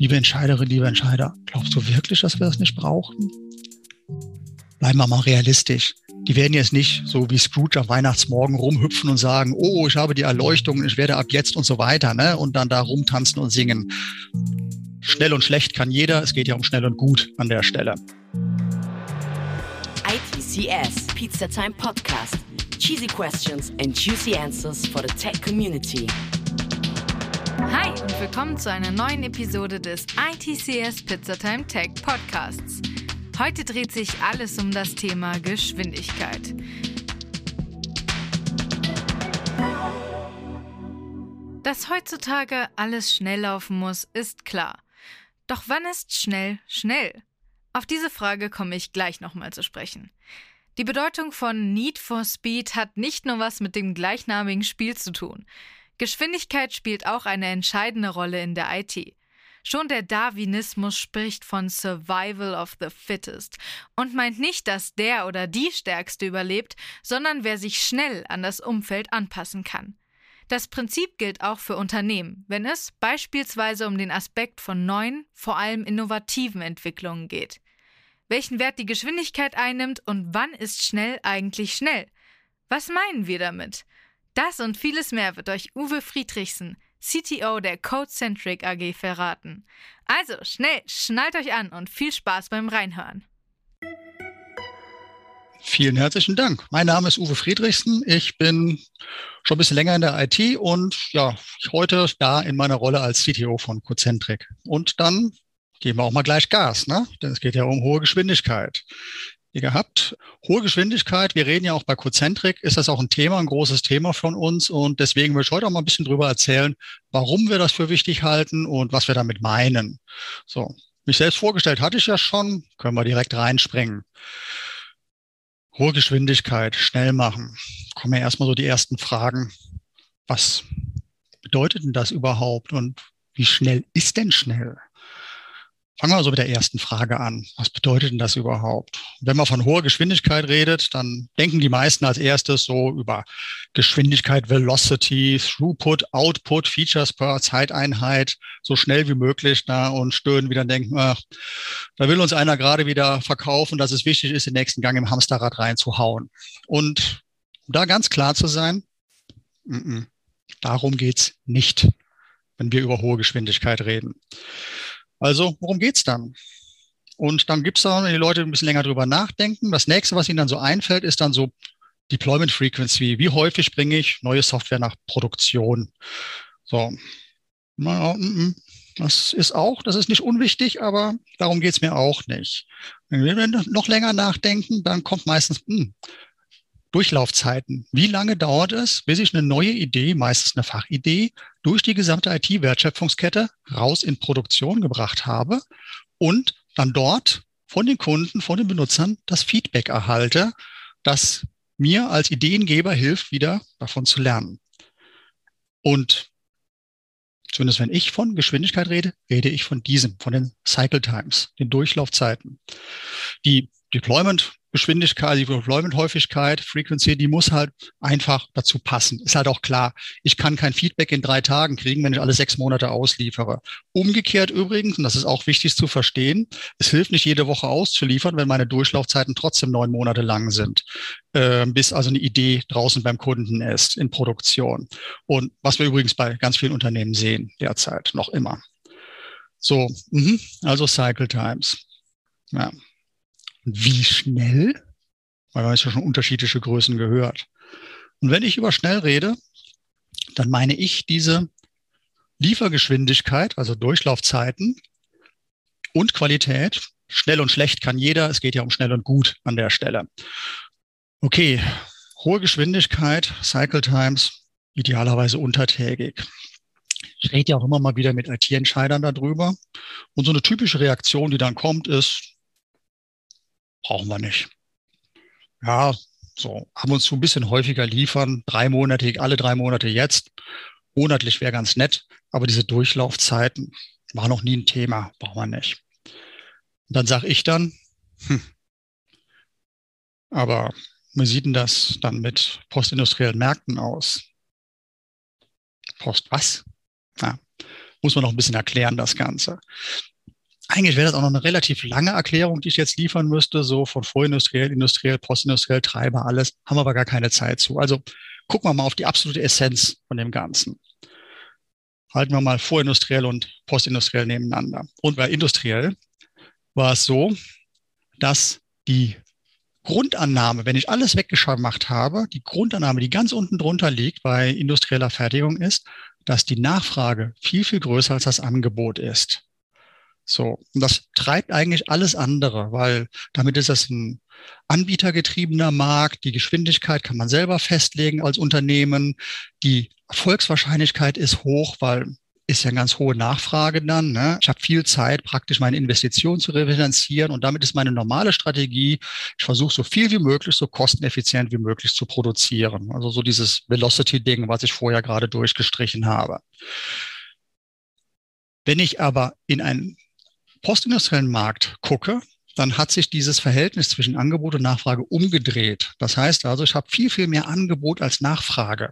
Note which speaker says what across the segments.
Speaker 1: Liebe Entscheiderin, liebe Entscheider, glaubst du wirklich, dass wir das nicht brauchen? Bleiben wir mal realistisch. Die werden jetzt nicht so wie Scrooge am Weihnachtsmorgen rumhüpfen und sagen, oh, ich habe die Erleuchtung, ich werde ab jetzt und so weiter, ne? Und dann da rumtanzen und singen. Schnell und schlecht kann jeder. Es geht ja um schnell und gut an der Stelle.
Speaker 2: ITCS Pizza Time Podcast. Cheesy questions and juicy answers for the tech community.
Speaker 3: Hi und willkommen zu einer neuen Episode des ITCS Pizzatime Tech Podcasts. Heute dreht sich alles um das Thema Geschwindigkeit. Dass heutzutage alles schnell laufen muss, ist klar. Doch wann ist schnell schnell? Auf diese Frage komme ich gleich nochmal zu sprechen. Die Bedeutung von Need for Speed hat nicht nur was mit dem gleichnamigen Spiel zu tun. Geschwindigkeit spielt auch eine entscheidende Rolle in der IT. Schon der Darwinismus spricht von Survival of the Fittest und meint nicht, dass der oder die Stärkste überlebt, sondern wer sich schnell an das Umfeld anpassen kann. Das Prinzip gilt auch für Unternehmen, wenn es beispielsweise um den Aspekt von neuen, vor allem innovativen Entwicklungen geht. Welchen Wert die Geschwindigkeit einnimmt und wann ist schnell eigentlich schnell? Was meinen wir damit? Das und vieles mehr wird euch Uwe Friedrichsen, CTO der Codecentric AG, verraten. Also schnell, schnallt euch an und viel Spaß beim Reinhören.
Speaker 1: Vielen herzlichen Dank. Mein Name ist Uwe Friedrichsen. Ich bin schon ein bisschen länger in der IT und ja, heute da in meiner Rolle als CTO von Codecentric. Und dann geben wir auch mal gleich Gas, ne? Denn es geht ja um hohe Geschwindigkeit gehabt. Hohe Geschwindigkeit, wir reden ja auch bei Cozentric, ist das auch ein Thema, ein großes Thema von uns. Und deswegen will ich heute auch mal ein bisschen drüber erzählen, warum wir das für wichtig halten und was wir damit meinen. So, mich selbst vorgestellt hatte ich ja schon, können wir direkt reinspringen. Hohe Geschwindigkeit, schnell machen. Kommen ja erstmal so die ersten Fragen. Was bedeutet denn das überhaupt und wie schnell ist denn schnell? Fangen wir also mit der ersten Frage an. Was bedeutet denn das überhaupt? Wenn man von hoher Geschwindigkeit redet, dann denken die meisten als erstes so über Geschwindigkeit, Velocity, Throughput, Output, Features per Zeiteinheit, so schnell wie möglich da und stöhnen wieder und denken, ach, da will uns einer gerade wieder verkaufen, dass es wichtig ist, den nächsten Gang im Hamsterrad reinzuhauen. Und um da ganz klar zu sein, m -m, darum geht's nicht, wenn wir über hohe Geschwindigkeit reden. Also, worum geht's dann? Und dann gibt's da, wenn die Leute ein bisschen länger drüber nachdenken, das nächste, was ihnen dann so einfällt, ist dann so Deployment Frequency. Wie häufig bringe ich neue Software nach Produktion? So. Das ist auch, das ist nicht unwichtig, aber darum geht's mir auch nicht. Wenn wir noch länger nachdenken, dann kommt meistens, hm, Durchlaufzeiten. Wie lange dauert es, bis ich eine neue Idee, meistens eine Fachidee, durch die gesamte IT-Wertschöpfungskette raus in Produktion gebracht habe und dann dort von den Kunden, von den Benutzern das Feedback erhalte, das mir als Ideengeber hilft, wieder davon zu lernen. Und zumindest wenn ich von Geschwindigkeit rede, rede ich von diesem, von den Cycle Times, den Durchlaufzeiten. Die Deployment Geschwindigkeit, die Deployment-Häufigkeit, Frequency, die muss halt einfach dazu passen. Ist halt auch klar. Ich kann kein Feedback in drei Tagen kriegen, wenn ich alle sechs Monate ausliefere. Umgekehrt übrigens, und das ist auch wichtig zu verstehen, es hilft nicht jede Woche auszuliefern, wenn meine Durchlaufzeiten trotzdem neun Monate lang sind, äh, bis also eine Idee draußen beim Kunden ist in Produktion. Und was wir übrigens bei ganz vielen Unternehmen sehen derzeit noch immer. So, mh, also Cycle Times. Ja. Wie schnell? Weil man ja schon unterschiedliche Größen gehört. Und wenn ich über schnell rede, dann meine ich diese Liefergeschwindigkeit, also Durchlaufzeiten und Qualität. Schnell und schlecht kann jeder. Es geht ja um schnell und gut an der Stelle. Okay, hohe Geschwindigkeit, Cycle Times, idealerweise untertägig. Ich rede ja auch immer mal wieder mit IT-Entscheidern darüber. Und so eine typische Reaktion, die dann kommt, ist, brauchen wir nicht. Ja, so haben uns so ein bisschen häufiger liefern, drei Monate, alle drei Monate jetzt. Monatlich wäre ganz nett, aber diese Durchlaufzeiten war noch nie ein Thema, brauchen wir nicht. Und dann sage ich dann, hm, aber wie sieht denn das dann mit postindustriellen Märkten aus? Post was? Ja. muss man noch ein bisschen erklären, das Ganze. Eigentlich wäre das auch noch eine relativ lange Erklärung, die ich jetzt liefern müsste, so von vorindustriell, industriell, postindustriell, Treiber, alles, haben wir aber gar keine Zeit zu. Also gucken wir mal auf die absolute Essenz von dem Ganzen. Halten wir mal vorindustriell und postindustriell nebeneinander. Und bei industriell war es so, dass die Grundannahme, wenn ich alles weggemacht habe, die Grundannahme, die ganz unten drunter liegt bei industrieller Fertigung ist, dass die Nachfrage viel, viel größer als das Angebot ist. So, und das treibt eigentlich alles andere, weil damit ist das ein anbietergetriebener Markt. Die Geschwindigkeit kann man selber festlegen als Unternehmen. Die Erfolgswahrscheinlichkeit ist hoch, weil ist ja eine ganz hohe Nachfrage dann. Ne? Ich habe viel Zeit, praktisch meine Investitionen zu refinanzieren und damit ist meine normale Strategie, ich versuche so viel wie möglich, so kosteneffizient wie möglich zu produzieren. Also so dieses Velocity-Ding, was ich vorher gerade durchgestrichen habe. Wenn ich aber in einen postindustriellen Markt gucke, dann hat sich dieses Verhältnis zwischen Angebot und Nachfrage umgedreht. Das heißt also, ich habe viel, viel mehr Angebot als Nachfrage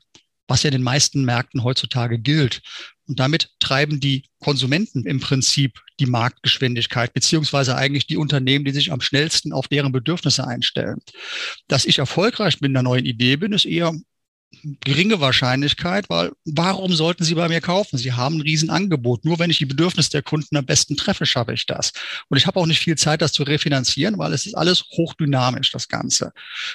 Speaker 1: was ja in den meisten Märkten heutzutage gilt. Und damit treiben die Konsumenten im Prinzip die Marktgeschwindigkeit, beziehungsweise eigentlich die Unternehmen, die sich am schnellsten auf deren Bedürfnisse einstellen. Dass ich erfolgreich mit einer neuen Idee bin, ist eher geringe Wahrscheinlichkeit, weil warum sollten Sie bei mir kaufen? Sie haben ein Riesenangebot. Nur wenn ich die Bedürfnisse der Kunden am besten treffe, schaffe ich das. Und ich habe auch nicht viel Zeit, das zu refinanzieren, weil es ist alles hochdynamisch, das Ganze.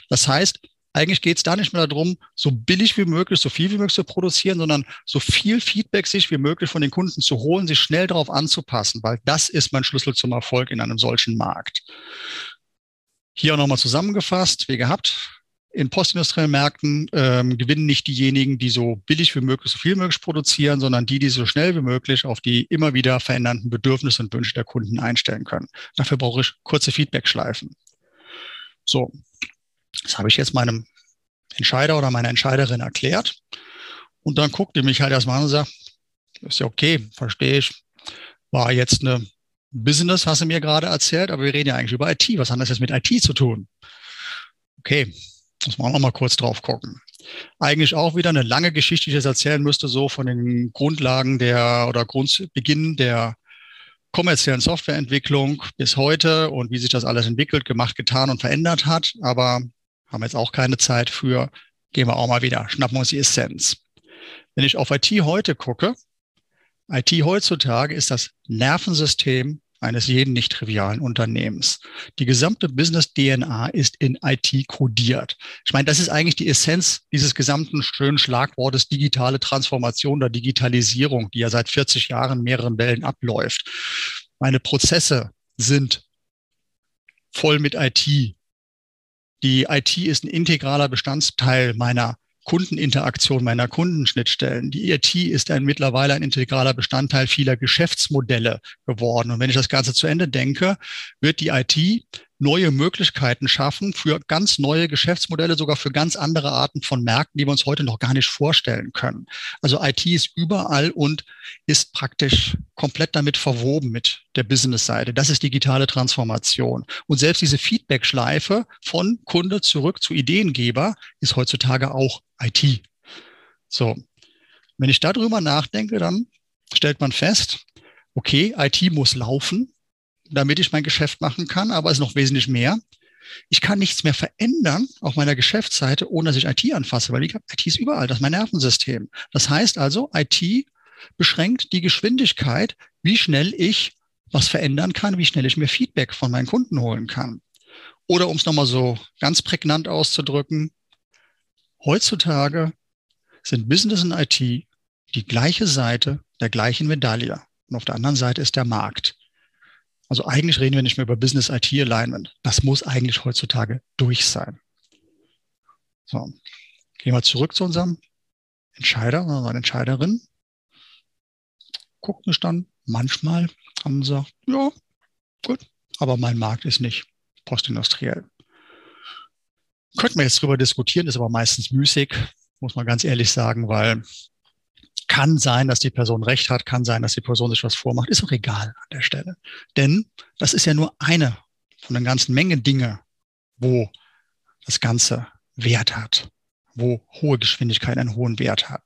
Speaker 1: Das heißt, eigentlich geht es da nicht mehr darum, so billig wie möglich, so viel wie möglich zu produzieren, sondern so viel Feedback sich wie möglich von den Kunden zu holen, sich schnell darauf anzupassen, weil das ist mein Schlüssel zum Erfolg in einem solchen Markt. Hier auch nochmal zusammengefasst, wie gehabt, in postindustriellen Märkten ähm, gewinnen nicht diejenigen, die so billig wie möglich, so viel wie möglich produzieren, sondern die, die so schnell wie möglich auf die immer wieder verändernden Bedürfnisse und Wünsche der Kunden einstellen können. Dafür brauche ich kurze Feedback-Schleifen. So, das habe ich jetzt meinem Entscheider oder meiner Entscheiderin erklärt. Und dann guckt die mich halt erstmal an und sagt, ist ja okay, verstehe ich. War jetzt eine Business, hast du mir gerade erzählt, aber wir reden ja eigentlich über IT. Was hat das jetzt mit IT zu tun? Okay, muss man auch noch mal kurz drauf gucken. Eigentlich auch wieder eine lange Geschichte, die ich jetzt erzählen müsste, so von den Grundlagen der oder Grundbeginn der kommerziellen Softwareentwicklung bis heute und wie sich das alles entwickelt, gemacht, getan und verändert hat. Aber haben wir jetzt auch keine Zeit für, gehen wir auch mal wieder, schnappen uns die Essenz. Wenn ich auf IT heute gucke, IT heutzutage ist das Nervensystem eines jeden nicht trivialen Unternehmens. Die gesamte Business-DNA ist in IT kodiert. Ich meine, das ist eigentlich die Essenz dieses gesamten schönen Schlagwortes digitale Transformation oder Digitalisierung, die ja seit 40 Jahren mehreren Wellen abläuft. Meine Prozesse sind voll mit IT die IT ist ein integraler Bestandteil meiner Kundeninteraktion, meiner Kundenschnittstellen. Die IT ist ein mittlerweile ein integraler Bestandteil vieler Geschäftsmodelle geworden. Und wenn ich das Ganze zu Ende denke, wird die IT neue Möglichkeiten schaffen für ganz neue Geschäftsmodelle, sogar für ganz andere Arten von Märkten, die wir uns heute noch gar nicht vorstellen können. Also IT ist überall und ist praktisch komplett damit verwoben mit der Business-Seite. Das ist digitale Transformation. Und selbst diese Feedback-Schleife von Kunde zurück zu Ideengeber ist heutzutage auch IT. So. Wenn ich darüber nachdenke, dann stellt man fest, okay, IT muss laufen, damit ich mein Geschäft machen kann, aber es ist noch wesentlich mehr. Ich kann nichts mehr verändern auf meiner Geschäftsseite, ohne dass ich IT anfasse, weil ich IT ist überall, das ist mein Nervensystem. Das heißt also, IT beschränkt die Geschwindigkeit, wie schnell ich was verändern kann, wie schnell ich mir Feedback von meinen Kunden holen kann. Oder um es nochmal so ganz prägnant auszudrücken, heutzutage sind Business und IT die gleiche Seite der gleichen Medaille. Und auf der anderen Seite ist der Markt. Also eigentlich reden wir nicht mehr über Business IT Alignment. Das muss eigentlich heutzutage durch sein. So, gehen wir zurück zu unserem Entscheider oder Entscheiderin. Guckt mich dann manchmal an und sagt, ja, gut, aber mein Markt ist nicht postindustriell. Könnten wir jetzt drüber diskutieren, ist aber meistens müßig, muss man ganz ehrlich sagen, weil kann sein, dass die Person recht hat, kann sein, dass die Person sich was vormacht, ist auch egal an der Stelle. Denn das ist ja nur eine von den ganzen Mengen Dinge, wo das Ganze Wert hat, wo hohe Geschwindigkeit einen hohen Wert hat.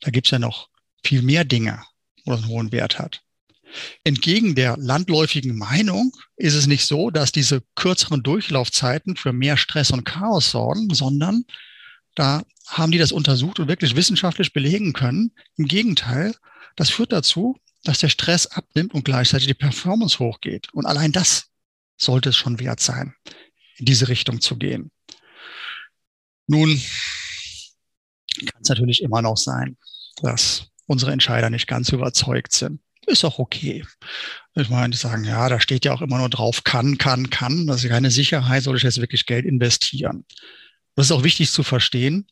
Speaker 1: Da gibt es ja noch viel mehr Dinge, oder einen hohen Wert hat. Entgegen der landläufigen Meinung ist es nicht so, dass diese kürzeren Durchlaufzeiten für mehr Stress und Chaos sorgen, sondern da haben die das untersucht und wirklich wissenschaftlich belegen können. Im Gegenteil, das führt dazu, dass der Stress abnimmt und gleichzeitig die Performance hochgeht. Und allein das sollte es schon wert sein, in diese Richtung zu gehen. Nun kann es natürlich immer noch sein, dass unsere Entscheider nicht ganz überzeugt sind. Ist auch okay. Ich meine, die sagen, ja, da steht ja auch immer nur drauf, kann, kann, kann. Das ist keine Sicherheit, soll ich jetzt wirklich Geld investieren. Das ist auch wichtig zu verstehen.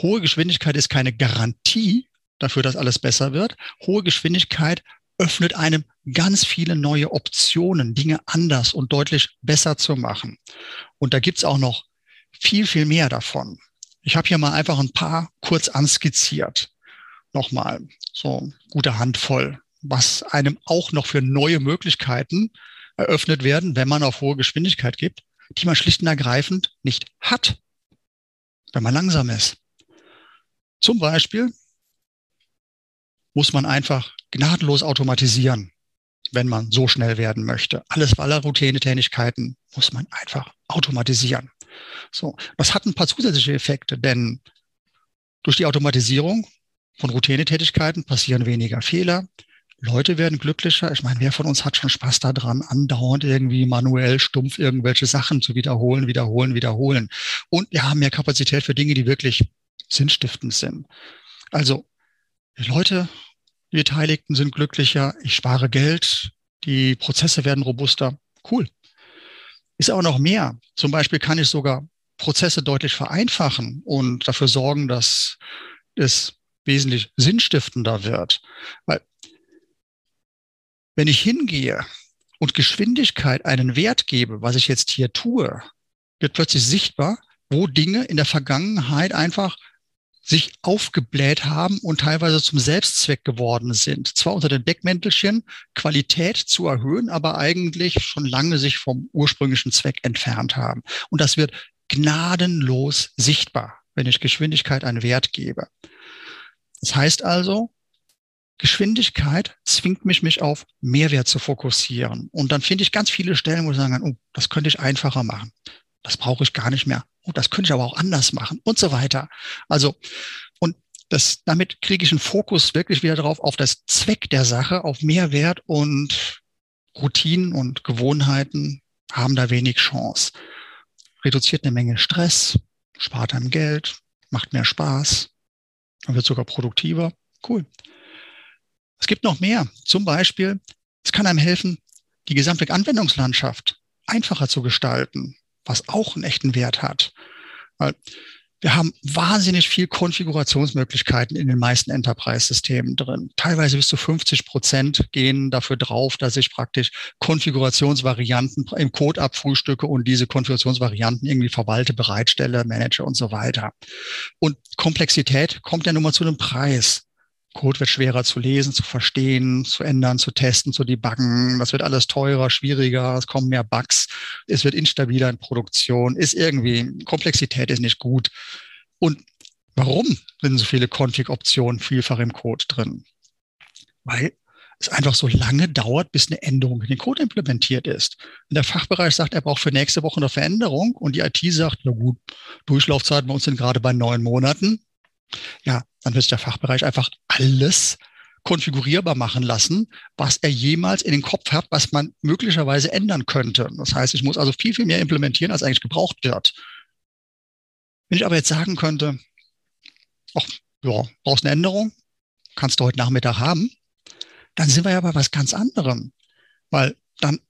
Speaker 1: Hohe Geschwindigkeit ist keine Garantie dafür, dass alles besser wird. Hohe Geschwindigkeit öffnet einem ganz viele neue Optionen, Dinge anders und deutlich besser zu machen. Und da gibt's auch noch viel, viel mehr davon. Ich habe hier mal einfach ein paar kurz anskizziert. Nochmal, so gute Handvoll, was einem auch noch für neue Möglichkeiten eröffnet werden, wenn man auf hohe Geschwindigkeit gibt, die man schlicht und ergreifend nicht hat, wenn man langsam ist. Zum Beispiel muss man einfach gnadenlos automatisieren, wenn man so schnell werden möchte. Alles aller Routine-Tätigkeiten muss man einfach automatisieren. So, das hat ein paar zusätzliche Effekte, denn durch die Automatisierung von Routine-Tätigkeiten passieren weniger Fehler. Leute werden glücklicher. Ich meine, wer von uns hat schon Spaß daran, andauernd irgendwie manuell stumpf irgendwelche Sachen zu wiederholen, wiederholen, wiederholen. Und wir haben mehr Kapazität für Dinge, die wirklich sinnstiftend sind. Also, die Leute, die Beteiligten sind glücklicher, ich spare Geld, die Prozesse werden robuster. Cool. Ist auch noch mehr. Zum Beispiel kann ich sogar Prozesse deutlich vereinfachen und dafür sorgen, dass es wesentlich sinnstiftender wird. Weil wenn ich hingehe und Geschwindigkeit einen Wert gebe, was ich jetzt hier tue, wird plötzlich sichtbar, wo Dinge in der Vergangenheit einfach sich aufgebläht haben und teilweise zum Selbstzweck geworden sind. Zwar unter dem Deckmäntelchen, Qualität zu erhöhen, aber eigentlich schon lange sich vom ursprünglichen Zweck entfernt haben. Und das wird gnadenlos sichtbar, wenn ich Geschwindigkeit einen Wert gebe. Das heißt also, Geschwindigkeit zwingt mich, mich auf Mehrwert zu fokussieren. Und dann finde ich ganz viele Stellen, wo ich sagen kann, oh, das könnte ich einfacher machen. Das brauche ich gar nicht mehr. Oh, das könnte ich aber auch anders machen und so weiter. Also, und das, damit kriege ich einen Fokus wirklich wieder drauf auf das Zweck der Sache, auf Mehrwert und Routinen und Gewohnheiten haben da wenig Chance. Reduziert eine Menge Stress, spart einem Geld, macht mehr Spaß, man wird sogar produktiver. Cool. Es gibt noch mehr. Zum Beispiel, es kann einem helfen, die gesamte Anwendungslandschaft einfacher zu gestalten was auch einen echten Wert hat. Weil wir haben wahnsinnig viel Konfigurationsmöglichkeiten in den meisten Enterprise-Systemen drin. Teilweise bis zu 50 Prozent gehen dafür drauf, dass ich praktisch Konfigurationsvarianten im Code abfrühstücke und diese Konfigurationsvarianten irgendwie verwalte, bereitstelle, manage und so weiter. Und Komplexität kommt ja nun mal zu einem Preis. Code wird schwerer zu lesen, zu verstehen, zu ändern, zu testen, zu debuggen. Das wird alles teurer, schwieriger, es kommen mehr Bugs, es wird instabiler in Produktion, ist irgendwie, Komplexität ist nicht gut. Und warum sind so viele Config-Optionen vielfach im Code drin? Weil es einfach so lange dauert, bis eine Änderung in den Code implementiert ist. Und der Fachbereich sagt, er braucht für nächste Woche eine Veränderung und die IT sagt, na gut, Durchlaufzeiten bei uns sind gerade bei neun Monaten. Ja, dann wird der Fachbereich einfach alles konfigurierbar machen lassen, was er jemals in den Kopf hat, was man möglicherweise ändern könnte. Das heißt, ich muss also viel, viel mehr implementieren, als eigentlich gebraucht wird. Wenn ich aber jetzt sagen könnte, ach, ja, brauchst eine Änderung, kannst du heute Nachmittag haben, dann sind wir ja bei was ganz anderem. Weil dann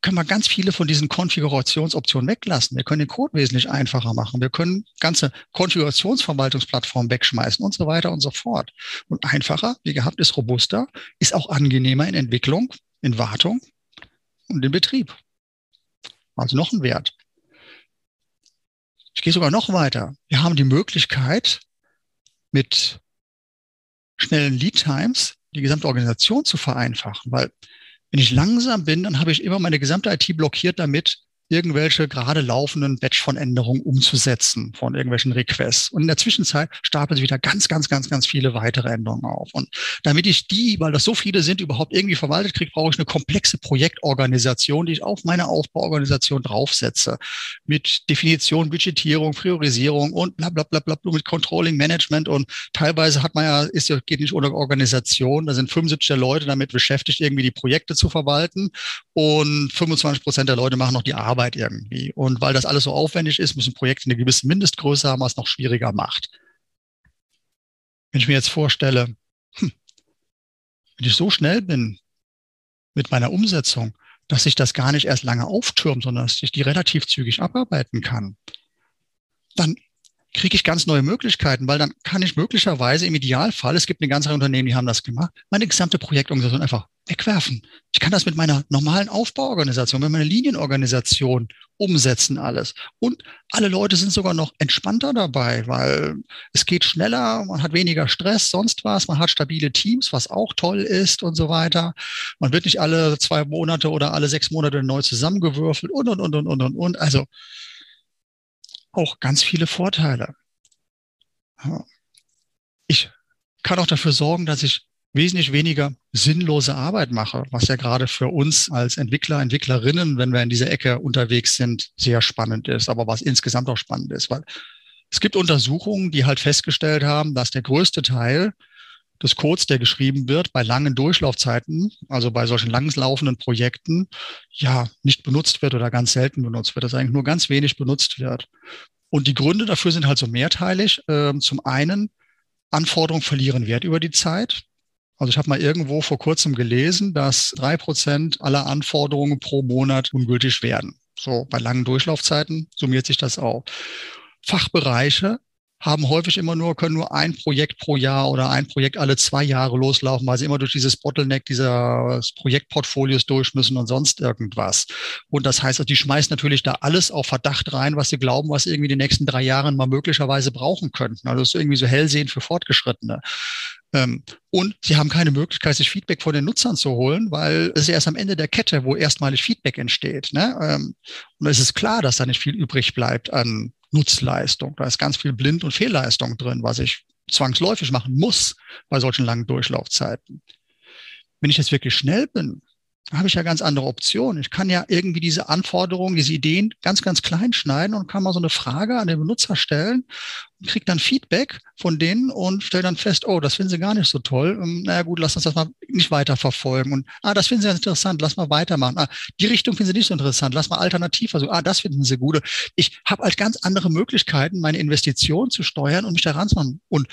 Speaker 1: können wir ganz viele von diesen Konfigurationsoptionen weglassen. Wir können den Code wesentlich einfacher machen. Wir können ganze Konfigurationsverwaltungsplattformen wegschmeißen und so weiter und so fort. Und einfacher, wie gehabt, ist robuster, ist auch angenehmer in Entwicklung, in Wartung und in Betrieb. Also noch ein Wert. Ich gehe sogar noch weiter. Wir haben die Möglichkeit, mit schnellen Lead Times die gesamte Organisation zu vereinfachen, weil wenn ich langsam bin, dann habe ich immer meine gesamte IT blockiert damit, irgendwelche gerade laufenden Batch von Änderungen umzusetzen, von irgendwelchen Requests. Und in der Zwischenzeit stapeln sich wieder ganz, ganz, ganz, ganz viele weitere Änderungen auf. Und damit ich die, weil das so viele sind, überhaupt irgendwie verwaltet kriege, brauche ich eine komplexe Projektorganisation, die ich auf meine Aufbauorganisation draufsetze. Mit Definition, Budgetierung, Priorisierung und bla, bla, bla, bla, mit Controlling, Management. Und teilweise hat man ja, ist ja, geht nicht ohne Organisation. Da sind 75 Leute damit beschäftigt, irgendwie die Projekte zu verwalten. Und 25 Prozent der Leute machen noch die Arbeit irgendwie. Und weil das alles so aufwendig ist, müssen Projekte eine gewisse Mindestgröße haben, was noch schwieriger macht. Wenn ich mir jetzt vorstelle, hm, wenn ich so schnell bin mit meiner Umsetzung, dass sich das gar nicht erst lange auftürmt, sondern dass ich die relativ zügig abarbeiten kann, dann kriege ich ganz neue Möglichkeiten, weil dann kann ich möglicherweise im Idealfall, es gibt eine ganze Reihe Unternehmen, die haben das gemacht, meine gesamte Projektorganisation einfach wegwerfen. Ich kann das mit meiner normalen Aufbauorganisation, mit meiner Linienorganisation umsetzen alles. Und alle Leute sind sogar noch entspannter dabei, weil es geht schneller, man hat weniger Stress, sonst was, man hat stabile Teams, was auch toll ist und so weiter. Man wird nicht alle zwei Monate oder alle sechs Monate neu zusammengewürfelt und, und, und, und, und, und. Also auch ganz viele Vorteile. Ich kann auch dafür sorgen, dass ich wesentlich weniger sinnlose Arbeit mache, was ja gerade für uns als Entwickler, Entwicklerinnen, wenn wir in dieser Ecke unterwegs sind, sehr spannend ist, aber was insgesamt auch spannend ist, weil es gibt Untersuchungen, die halt festgestellt haben, dass der größte Teil des Codes, der geschrieben wird, bei langen Durchlaufzeiten, also bei solchen langlaufenden Projekten, ja, nicht benutzt wird oder ganz selten benutzt wird, dass eigentlich nur ganz wenig benutzt wird. Und die Gründe dafür sind halt so mehrteilig. Ähm, zum einen, Anforderungen verlieren Wert über die Zeit. Also ich habe mal irgendwo vor kurzem gelesen, dass drei Prozent aller Anforderungen pro Monat ungültig werden. So bei langen Durchlaufzeiten summiert sich das auf. Fachbereiche haben häufig immer nur, können nur ein Projekt pro Jahr oder ein Projekt alle zwei Jahre loslaufen, weil sie immer durch dieses Bottleneck dieses Projektportfolios durch müssen und sonst irgendwas. Und das heißt, die schmeißen natürlich da alles auf Verdacht rein, was sie glauben, was sie irgendwie die nächsten drei Jahren mal möglicherweise brauchen könnten. Also das ist irgendwie so hellsehen für Fortgeschrittene. Ähm, und sie haben keine Möglichkeit, sich Feedback von den Nutzern zu holen, weil es ist erst am Ende der Kette, wo erstmalig Feedback entsteht. Ne? Ähm, und es ist klar, dass da nicht viel übrig bleibt an Nutzleistung. Da ist ganz viel Blind- und Fehlleistung drin, was ich zwangsläufig machen muss bei solchen langen Durchlaufzeiten. Wenn ich jetzt wirklich schnell bin, habe ich ja ganz andere Optionen. Ich kann ja irgendwie diese Anforderungen, diese Ideen ganz, ganz klein schneiden und kann mal so eine Frage an den Benutzer stellen und kriege dann Feedback von denen und stelle dann fest, oh, das finden sie gar nicht so toll. Ähm, naja gut, lass uns das mal nicht weiter verfolgen. Und ah, das finden sie ganz interessant, lass mal weitermachen. Ah, die Richtung finden sie nicht so interessant, lass mal alternativ versuchen. Ah, das finden sie gut. Ich habe halt ganz andere Möglichkeiten, meine Investition zu steuern und mich daran zu machen. Und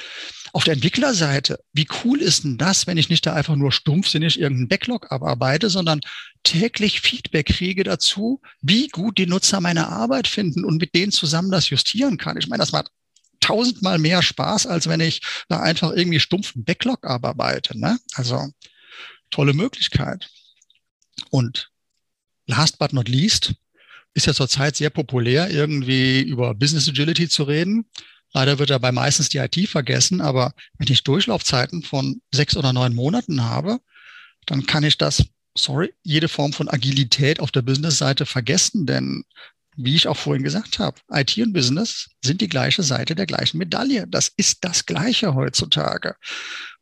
Speaker 1: auf der Entwicklerseite, wie cool ist denn das, wenn ich nicht da einfach nur stumpfsinnig irgendeinen Backlog abarbeite, sondern täglich Feedback kriege dazu, wie gut die Nutzer meine Arbeit finden und mit denen zusammen das justieren kann. Ich meine, das macht tausendmal mehr Spaß, als wenn ich da einfach irgendwie stumpfen Backlog abarbeite. Ne? Also tolle Möglichkeit. Und last but not least ist ja zurzeit sehr populär, irgendwie über Business Agility zu reden. Leider wird dabei meistens die IT vergessen, aber wenn ich Durchlaufzeiten von sechs oder neun Monaten habe, dann kann ich das, sorry, jede Form von Agilität auf der Business-Seite vergessen, denn wie ich auch vorhin gesagt habe, IT und Business sind die gleiche Seite der gleichen Medaille. Das ist das Gleiche heutzutage.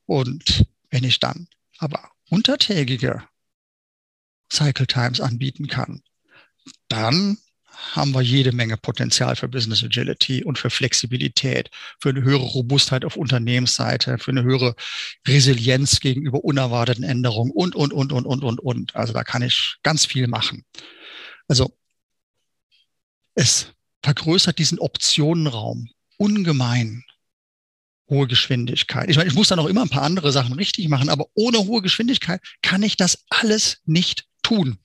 Speaker 1: Und wenn ich dann aber untertägige Cycle Times anbieten kann, dann haben wir jede Menge Potenzial für Business Agility und für Flexibilität, für eine höhere Robustheit auf Unternehmensseite, für eine höhere Resilienz gegenüber unerwarteten Änderungen und, und, und, und, und, und, und. Also da kann ich ganz viel machen. Also es vergrößert diesen Optionenraum ungemein. Hohe Geschwindigkeit. Ich meine, ich muss dann auch immer ein paar andere Sachen richtig machen, aber ohne hohe Geschwindigkeit kann ich das alles nicht tun.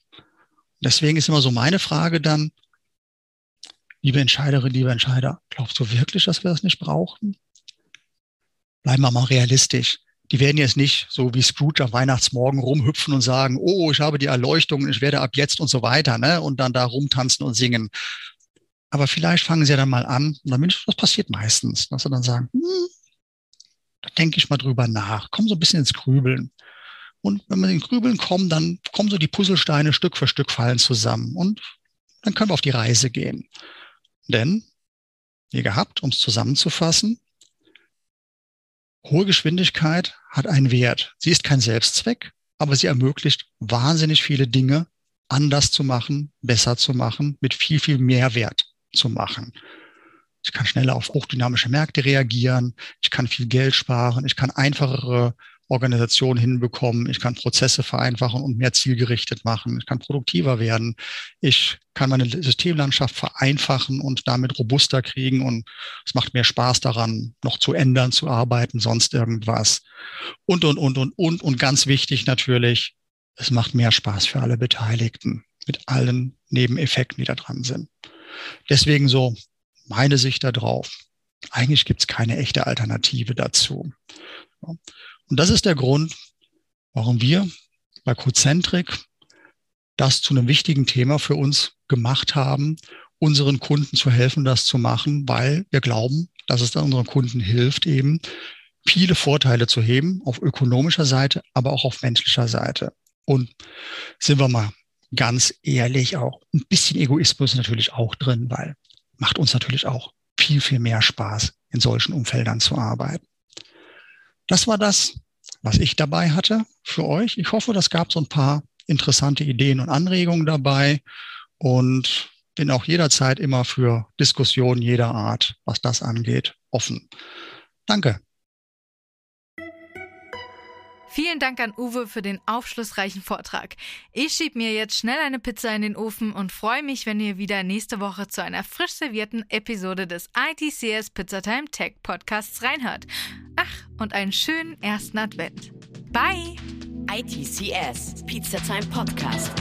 Speaker 1: Deswegen ist immer so meine Frage dann, liebe Entscheiderin, liebe Entscheider, glaubst du wirklich, dass wir das nicht brauchen? Bleiben wir mal realistisch. Die werden jetzt nicht so wie Scrooge am Weihnachtsmorgen rumhüpfen und sagen, oh, ich habe die Erleuchtung, ich werde ab jetzt und so weiter, ne? Und dann da rumtanzen und singen. Aber vielleicht fangen sie ja dann mal an, und dann, das passiert meistens, dass sie dann sagen, hm, da denke ich mal drüber nach, komm so ein bisschen ins Grübeln. Und wenn wir in den Grübeln kommen, dann kommen so die Puzzlesteine Stück für Stück fallen zusammen. Und dann können wir auf die Reise gehen. Denn, wie gehabt, um es zusammenzufassen, hohe Geschwindigkeit hat einen Wert. Sie ist kein Selbstzweck, aber sie ermöglicht wahnsinnig viele Dinge anders zu machen, besser zu machen, mit viel, viel Mehrwert zu machen. Ich kann schneller auf hochdynamische Märkte reagieren. Ich kann viel Geld sparen. Ich kann einfachere Organisationen hinbekommen. Ich kann Prozesse vereinfachen und mehr zielgerichtet machen. Ich kann produktiver werden. Ich kann meine Systemlandschaft vereinfachen und damit robuster kriegen. Und es macht mehr Spaß daran, noch zu ändern, zu arbeiten, sonst irgendwas. Und, und, und, und, und. Und ganz wichtig natürlich, es macht mehr Spaß für alle Beteiligten mit allen Nebeneffekten, die da dran sind. Deswegen so meine Sicht darauf. Eigentlich gibt es keine echte Alternative dazu. Und das ist der Grund, warum wir bei Cocentric das zu einem wichtigen Thema für uns gemacht haben, unseren Kunden zu helfen, das zu machen, weil wir glauben, dass es dann unseren Kunden hilft, eben viele Vorteile zu heben, auf ökonomischer Seite, aber auch auf menschlicher Seite. Und sind wir mal ganz ehrlich, auch ein bisschen Egoismus natürlich auch drin, weil macht uns natürlich auch viel, viel mehr Spaß, in solchen Umfeldern zu arbeiten. Das war das, was ich dabei hatte für euch. Ich hoffe, das gab so ein paar interessante Ideen und Anregungen dabei und bin auch jederzeit immer für Diskussionen jeder Art, was das angeht, offen. Danke.
Speaker 3: Vielen Dank an Uwe für den aufschlussreichen Vortrag. Ich schieb mir jetzt schnell eine Pizza in den Ofen und freue mich, wenn ihr wieder nächste Woche zu einer frisch servierten Episode des ITCS Pizzatime Tech Podcasts reinhört. Ach, und einen schönen ersten Advent. Bye!
Speaker 2: ITCS Pizza Time Podcast.